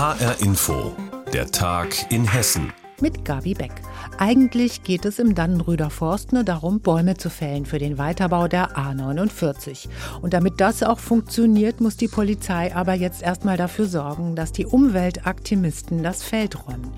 HR Info, der Tag in Hessen. Mit Gabi Beck. Eigentlich geht es im Dannenröder Forst nur darum, Bäume zu fällen für den Weiterbau der A49. Und damit das auch funktioniert, muss die Polizei aber jetzt erstmal dafür sorgen, dass die Umweltaktivisten das Feld räumen.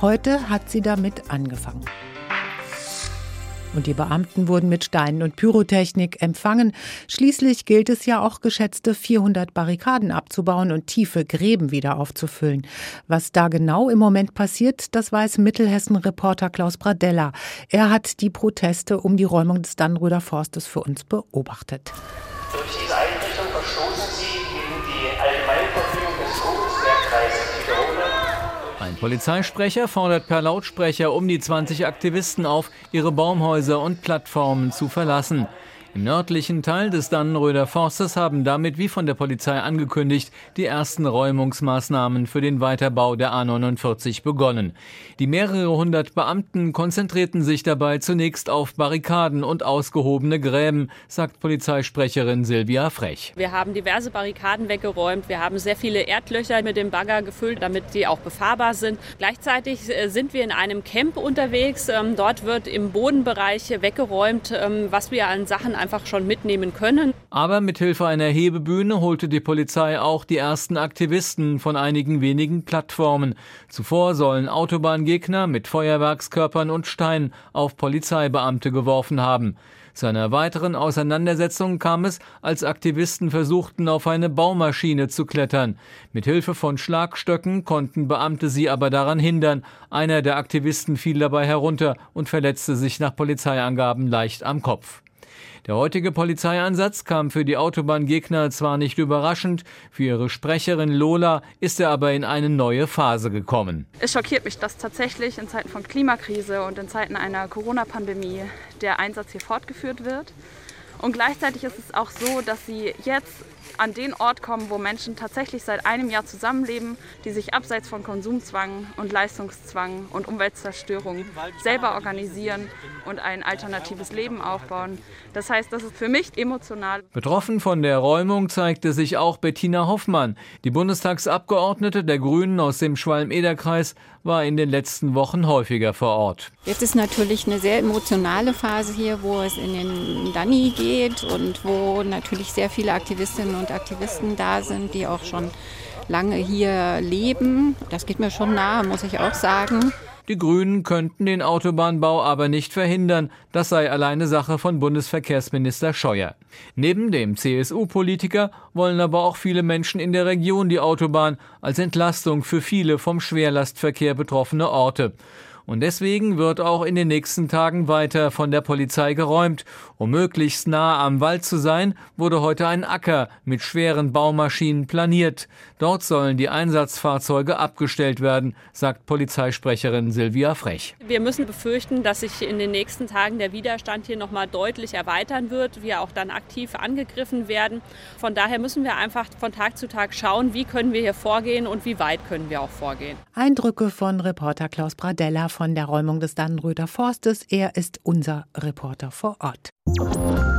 Heute hat sie damit angefangen. Und die Beamten wurden mit Steinen und Pyrotechnik empfangen. Schließlich gilt es ja auch, geschätzte 400 Barrikaden abzubauen und tiefe Gräben wieder aufzufüllen. Was da genau im Moment passiert, das weiß Mittelhessen-Reporter Klaus Bradella. Er hat die Proteste um die Räumung des Dannröder Forstes für uns beobachtet. Durch diese Einrichtung verstoßen sie gegen die Allgemeinverfügung des Vogelsbergkreises ein Polizeisprecher fordert per Lautsprecher um die 20 Aktivisten auf, ihre Baumhäuser und Plattformen zu verlassen. Im nördlichen Teil des Dannenröder Forstes haben damit, wie von der Polizei angekündigt, die ersten Räumungsmaßnahmen für den Weiterbau der A49 begonnen. Die mehrere hundert Beamten konzentrierten sich dabei zunächst auf Barrikaden und ausgehobene Gräben, sagt Polizeisprecherin Silvia Frech. Wir haben diverse Barrikaden weggeräumt. Wir haben sehr viele Erdlöcher mit dem Bagger gefüllt, damit die auch befahrbar sind. Gleichzeitig äh, sind wir in einem Camp unterwegs. Ähm, dort wird im Bodenbereich weggeräumt, ähm, was wir an Sachen einfach schon mitnehmen können. Aber mit Hilfe einer Hebebühne holte die Polizei auch die ersten Aktivisten von einigen wenigen Plattformen. Zuvor sollen Autobahngegner mit Feuerwerkskörpern und Steinen auf Polizeibeamte geworfen haben. Zu einer weiteren Auseinandersetzung kam es, als Aktivisten versuchten, auf eine Baumaschine zu klettern. Mit Hilfe von Schlagstöcken konnten Beamte sie aber daran hindern. Einer der Aktivisten fiel dabei herunter und verletzte sich nach Polizeiangaben leicht am Kopf. Der heutige Polizeieinsatz kam für die Autobahngegner zwar nicht überraschend, für ihre Sprecherin Lola ist er aber in eine neue Phase gekommen. Es schockiert mich, dass tatsächlich in Zeiten von Klimakrise und in Zeiten einer Corona-Pandemie der Einsatz hier fortgeführt wird. Und gleichzeitig ist es auch so, dass sie jetzt an den Ort kommen, wo Menschen tatsächlich seit einem Jahr zusammenleben, die sich abseits von Konsumzwang und Leistungszwang und Umweltzerstörung selber organisieren und ein alternatives Leben aufbauen. Das heißt, das ist für mich emotional. Betroffen von der Räumung zeigte sich auch Bettina Hoffmann. Die Bundestagsabgeordnete der Grünen aus dem Schwalm-Eder-Kreis war in den letzten Wochen häufiger vor Ort. Jetzt ist natürlich eine sehr emotionale Phase hier, wo es in den Dani geht und wo natürlich sehr viele Aktivistinnen und Aktivisten da sind, die auch schon lange hier leben. Das geht mir schon nahe, muss ich auch sagen. Die Grünen könnten den Autobahnbau aber nicht verhindern. Das sei alleine Sache von Bundesverkehrsminister Scheuer. Neben dem CSU-Politiker wollen aber auch viele Menschen in der Region die Autobahn als Entlastung für viele vom Schwerlastverkehr betroffene Orte. Und deswegen wird auch in den nächsten Tagen weiter von der Polizei geräumt. Um möglichst nah am Wald zu sein, wurde heute ein Acker mit schweren Baumaschinen planiert. Dort sollen die Einsatzfahrzeuge abgestellt werden, sagt Polizeisprecherin Silvia Frech. Wir müssen befürchten, dass sich in den nächsten Tagen der Widerstand hier nochmal deutlich erweitern wird, wir auch dann aktiv angegriffen werden. Von daher müssen wir einfach von Tag zu Tag schauen, wie können wir hier vorgehen und wie weit können wir auch vorgehen. Eindrücke von Reporter Klaus Bradella von der Räumung des Dannenröder Forstes. Er ist unser Reporter vor Ort. Música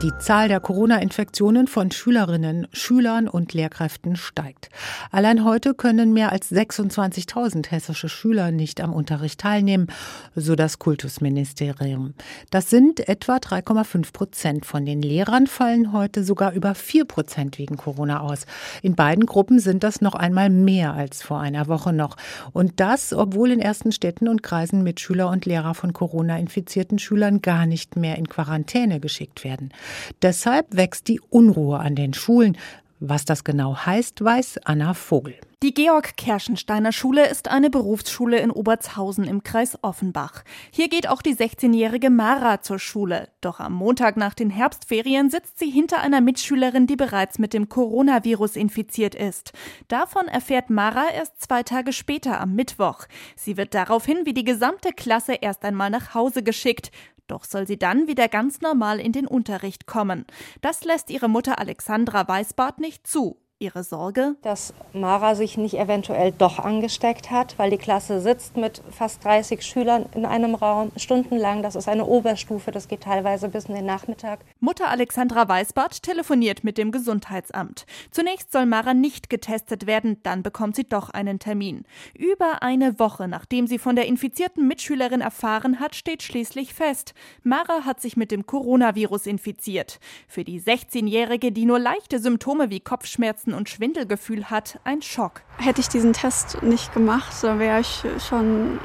Die Zahl der Corona-Infektionen von Schülerinnen, Schülern und Lehrkräften steigt. Allein heute können mehr als 26.000 hessische Schüler nicht am Unterricht teilnehmen, so das Kultusministerium. Das sind etwa 3,5 Prozent. Von den Lehrern fallen heute sogar über 4 Prozent wegen Corona aus. In beiden Gruppen sind das noch einmal mehr als vor einer Woche noch. Und das, obwohl in ersten Städten und Kreisen Mitschüler und Lehrer von Corona-infizierten Schülern gar nicht mehr in Quarantäne geschickt werden. Deshalb wächst die Unruhe an den Schulen. Was das genau heißt, weiß Anna Vogel. Die Georg-Kerschensteiner Schule ist eine Berufsschule in Obertshausen im Kreis Offenbach. Hier geht auch die 16-jährige Mara zur Schule. Doch am Montag nach den Herbstferien sitzt sie hinter einer Mitschülerin, die bereits mit dem Coronavirus infiziert ist. Davon erfährt Mara erst zwei Tage später am Mittwoch. Sie wird daraufhin wie die gesamte Klasse erst einmal nach Hause geschickt. Doch soll sie dann wieder ganz normal in den Unterricht kommen. Das lässt ihre Mutter Alexandra Weißbart nicht zu. Ihre Sorge? Dass Mara sich nicht eventuell doch angesteckt hat, weil die Klasse sitzt mit fast 30 Schülern in einem Raum stundenlang. Das ist eine Oberstufe, das geht teilweise bis in den Nachmittag. Mutter Alexandra Weißbart telefoniert mit dem Gesundheitsamt. Zunächst soll Mara nicht getestet werden, dann bekommt sie doch einen Termin. Über eine Woche nachdem sie von der infizierten Mitschülerin erfahren hat, steht schließlich fest, Mara hat sich mit dem Coronavirus infiziert. Für die 16-Jährige, die nur leichte Symptome wie Kopfschmerzen Kopfschmerzen und Schwindelgefühl hat, ein Schock. Hätte ich diesen Test nicht gemacht, dann wäre ich schon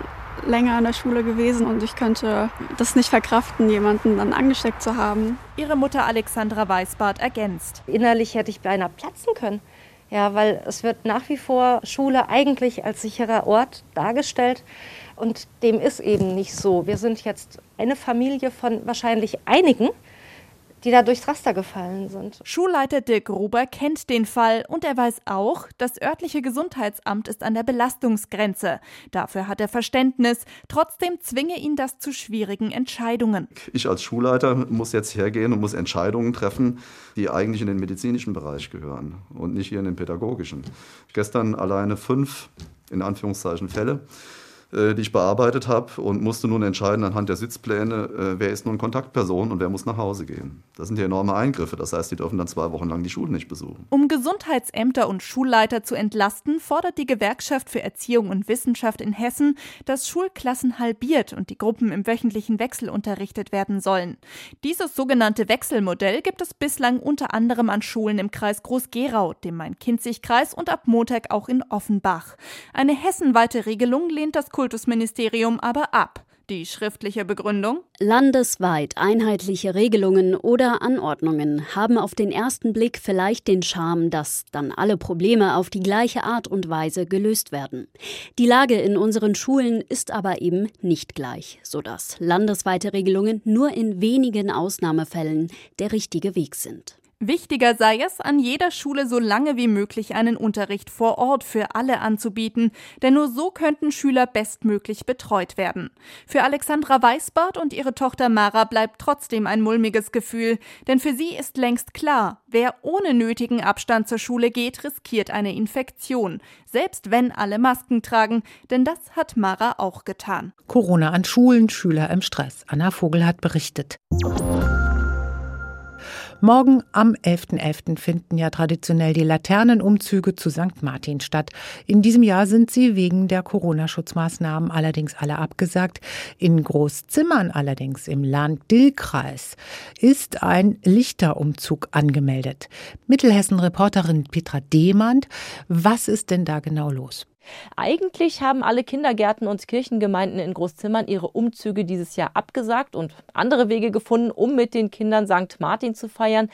länger in der Schule gewesen und ich könnte das nicht verkraften, jemanden dann angesteckt zu haben. Ihre Mutter Alexandra Weißbart ergänzt. Innerlich hätte ich beinahe platzen können. Ja, weil es wird nach wie vor Schule eigentlich als sicherer Ort dargestellt. Und dem ist eben nicht so. Wir sind jetzt eine Familie von wahrscheinlich einigen, die da durchs Raster gefallen sind. Schulleiter Dirk Gruber kennt den Fall und er weiß auch, das örtliche Gesundheitsamt ist an der Belastungsgrenze. Dafür hat er Verständnis. Trotzdem zwinge ihn das zu schwierigen Entscheidungen. Ich als Schulleiter muss jetzt hergehen und muss Entscheidungen treffen, die eigentlich in den medizinischen Bereich gehören und nicht hier in den pädagogischen. Gestern alleine fünf, in Anführungszeichen, Fälle die ich bearbeitet habe und musste nun entscheiden anhand der Sitzpläne, äh, wer ist nun Kontaktperson und wer muss nach Hause gehen. Das sind ja enorme Eingriffe. Das heißt, die dürfen dann zwei Wochen lang die Schulen nicht besuchen. Um Gesundheitsämter und Schulleiter zu entlasten, fordert die Gewerkschaft für Erziehung und Wissenschaft in Hessen, dass Schulklassen halbiert und die Gruppen im wöchentlichen Wechsel unterrichtet werden sollen. Dieses sogenannte Wechselmodell gibt es bislang unter anderem an Schulen im Kreis Groß-Gerau, dem Main-Kinzig-Kreis und ab Montag auch in Offenbach. Eine hessenweite Regelung lehnt das Kultur Kultusministerium aber ab. Die schriftliche Begründung? Landesweit einheitliche Regelungen oder Anordnungen haben auf den ersten Blick vielleicht den Charme, dass dann alle Probleme auf die gleiche Art und Weise gelöst werden. Die Lage in unseren Schulen ist aber eben nicht gleich, sodass landesweite Regelungen nur in wenigen Ausnahmefällen der richtige Weg sind. Wichtiger sei es, an jeder Schule so lange wie möglich einen Unterricht vor Ort für alle anzubieten, denn nur so könnten Schüler bestmöglich betreut werden. Für Alexandra Weißbart und ihre Tochter Mara bleibt trotzdem ein mulmiges Gefühl, denn für sie ist längst klar, wer ohne nötigen Abstand zur Schule geht, riskiert eine Infektion, selbst wenn alle Masken tragen, denn das hat Mara auch getan. Corona an Schulen, Schüler im Stress. Anna Vogel hat berichtet. Morgen am 11.11. .11. finden ja traditionell die Laternenumzüge zu St. Martin statt. In diesem Jahr sind sie wegen der Corona-Schutzmaßnahmen allerdings alle abgesagt. In Großzimmern allerdings im Lahn-Dill-Kreis ist ein Lichterumzug angemeldet. Mittelhessen-Reporterin Petra Demand, was ist denn da genau los? Eigentlich haben alle Kindergärten und Kirchengemeinden in Großzimmern ihre Umzüge dieses Jahr abgesagt und andere Wege gefunden, um mit den Kindern St. Martin zu feiern.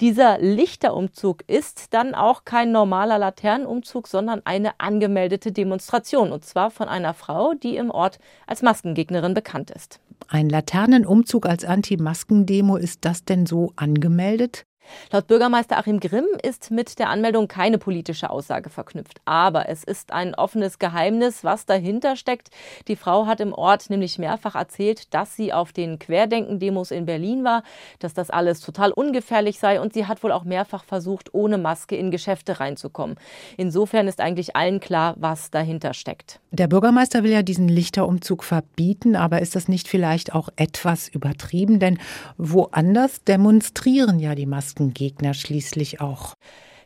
Dieser Lichterumzug ist dann auch kein normaler Laternenumzug, sondern eine angemeldete Demonstration und zwar von einer Frau, die im Ort als Maskengegnerin bekannt ist. Ein Laternenumzug als Anti-Masken-Demo, ist das denn so angemeldet? Laut Bürgermeister Achim Grimm ist mit der Anmeldung keine politische Aussage verknüpft. Aber es ist ein offenes Geheimnis, was dahinter steckt. Die Frau hat im Ort nämlich mehrfach erzählt, dass sie auf den Querdenken-Demos in Berlin war, dass das alles total ungefährlich sei und sie hat wohl auch mehrfach versucht, ohne Maske in Geschäfte reinzukommen. Insofern ist eigentlich allen klar, was dahinter steckt. Der Bürgermeister will ja diesen Lichterumzug verbieten, aber ist das nicht vielleicht auch etwas übertrieben? Denn woanders demonstrieren ja die Masken. Gegner schließlich auch.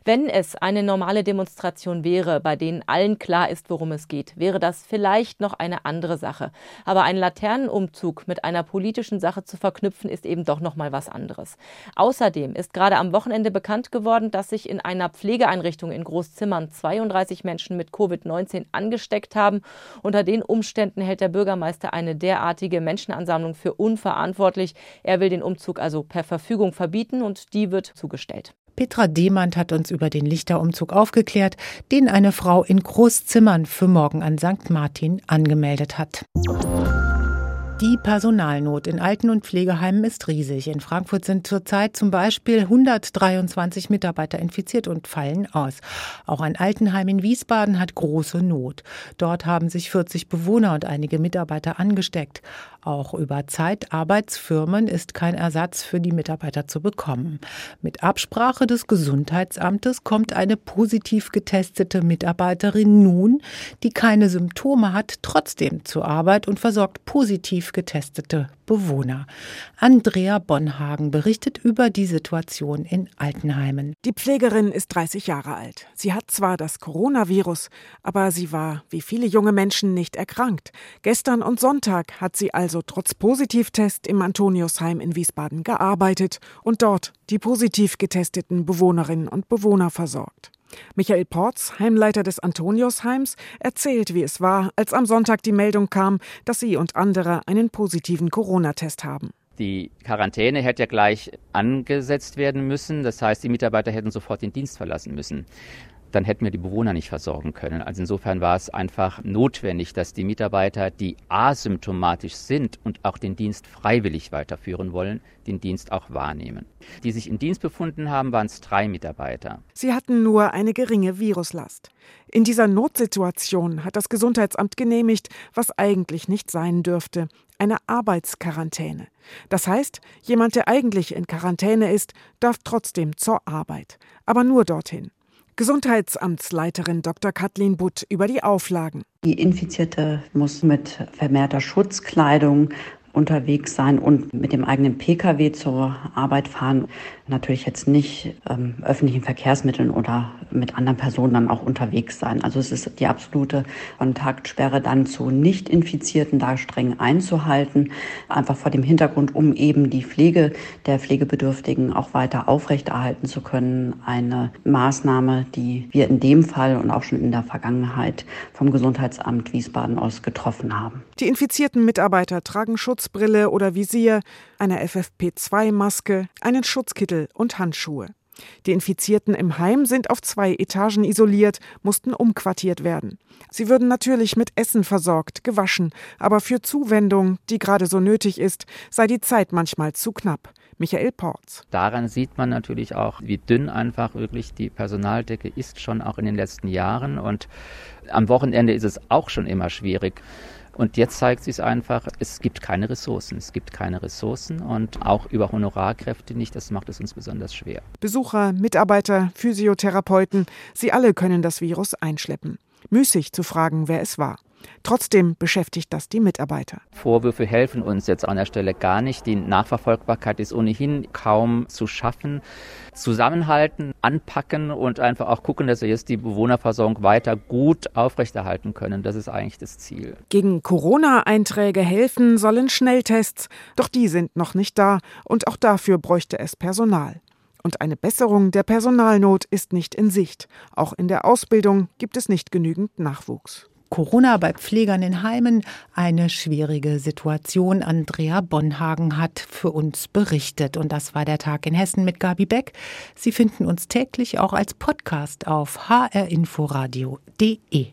Wenn es eine normale Demonstration wäre, bei denen allen klar ist, worum es geht, wäre das vielleicht noch eine andere Sache. Aber ein Laternenumzug mit einer politischen Sache zu verknüpfen, ist eben doch noch mal was anderes. Außerdem ist gerade am Wochenende bekannt geworden, dass sich in einer Pflegeeinrichtung in Großzimmern 32 Menschen mit Covid-19 angesteckt haben. Unter den Umständen hält der Bürgermeister eine derartige Menschenansammlung für unverantwortlich. Er will den Umzug also per Verfügung verbieten und die wird zugestellt. Petra Demand hat uns über den Lichterumzug aufgeklärt, den eine Frau in Großzimmern für morgen an St. Martin angemeldet hat. Die Personalnot in Alten- und Pflegeheimen ist riesig. In Frankfurt sind zurzeit zum Beispiel 123 Mitarbeiter infiziert und fallen aus. Auch ein Altenheim in Wiesbaden hat große Not. Dort haben sich 40 Bewohner und einige Mitarbeiter angesteckt. Auch über Zeitarbeitsfirmen ist kein Ersatz für die Mitarbeiter zu bekommen. Mit Absprache des Gesundheitsamtes kommt eine positiv getestete Mitarbeiterin nun, die keine Symptome hat, trotzdem zur Arbeit und versorgt positiv getestete Bewohner. Andrea Bonhagen berichtet über die Situation in Altenheimen. Die Pflegerin ist 30 Jahre alt. Sie hat zwar das Coronavirus, aber sie war, wie viele junge Menschen, nicht erkrankt. Gestern und Sonntag hat sie also trotz Positivtest im Antoniusheim in Wiesbaden gearbeitet und dort die positiv getesteten Bewohnerinnen und Bewohner versorgt. Michael Porz, Heimleiter des Antoniusheims, erzählt, wie es war, als am Sonntag die Meldung kam, dass sie und andere einen positiven Corona-Test haben. Die Quarantäne hätte ja gleich angesetzt werden müssen. Das heißt, die Mitarbeiter hätten sofort den Dienst verlassen müssen dann hätten wir die Bewohner nicht versorgen können. Also insofern war es einfach notwendig, dass die Mitarbeiter, die asymptomatisch sind und auch den Dienst freiwillig weiterführen wollen, den Dienst auch wahrnehmen. Die sich in Dienst befunden haben, waren es drei Mitarbeiter. Sie hatten nur eine geringe Viruslast. In dieser Notsituation hat das Gesundheitsamt genehmigt, was eigentlich nicht sein dürfte, eine Arbeitsquarantäne. Das heißt, jemand, der eigentlich in Quarantäne ist, darf trotzdem zur Arbeit, aber nur dorthin. Gesundheitsamtsleiterin Dr. Kathleen Butt über die Auflagen. Die Infizierte muss mit vermehrter Schutzkleidung unterwegs sein und mit dem eigenen Pkw zur Arbeit fahren natürlich jetzt nicht ähm, öffentlichen Verkehrsmitteln oder mit anderen Personen dann auch unterwegs sein. Also es ist die absolute Kontaktsperre dann zu Nicht-Infizierten da streng einzuhalten, einfach vor dem Hintergrund, um eben die Pflege der Pflegebedürftigen auch weiter aufrechterhalten zu können. Eine Maßnahme, die wir in dem Fall und auch schon in der Vergangenheit vom Gesundheitsamt Wiesbaden aus getroffen haben. Die infizierten Mitarbeiter tragen Schutzbrille oder Visier, eine FFP2-Maske, einen Schutzkittel und Handschuhe. Die Infizierten im Heim sind auf zwei Etagen isoliert, mussten umquartiert werden. Sie würden natürlich mit Essen versorgt, gewaschen, aber für Zuwendung, die gerade so nötig ist, sei die Zeit manchmal zu knapp. Michael Porz. Daran sieht man natürlich auch, wie dünn einfach wirklich die Personaldecke ist, schon auch in den letzten Jahren. Und am Wochenende ist es auch schon immer schwierig. Und jetzt zeigt sich einfach, es gibt keine Ressourcen. Es gibt keine Ressourcen und auch über Honorarkräfte nicht. Das macht es uns besonders schwer. Besucher, Mitarbeiter, Physiotherapeuten, sie alle können das Virus einschleppen. Müßig zu fragen, wer es war. Trotzdem beschäftigt das die Mitarbeiter. Vorwürfe helfen uns jetzt an der Stelle gar nicht. Die Nachverfolgbarkeit ist ohnehin kaum zu schaffen. Zusammenhalten, anpacken und einfach auch gucken, dass wir jetzt die Bewohnerversorgung weiter gut aufrechterhalten können. Das ist eigentlich das Ziel. Gegen Corona-Einträge helfen sollen Schnelltests, doch die sind noch nicht da und auch dafür bräuchte es Personal. Und eine Besserung der Personalnot ist nicht in Sicht. Auch in der Ausbildung gibt es nicht genügend Nachwuchs. Corona bei Pflegern in Heimen eine schwierige Situation. Andrea Bonhagen hat für uns berichtet. Und das war der Tag in Hessen mit Gabi Beck. Sie finden uns täglich auch als Podcast auf hrinforadio.de.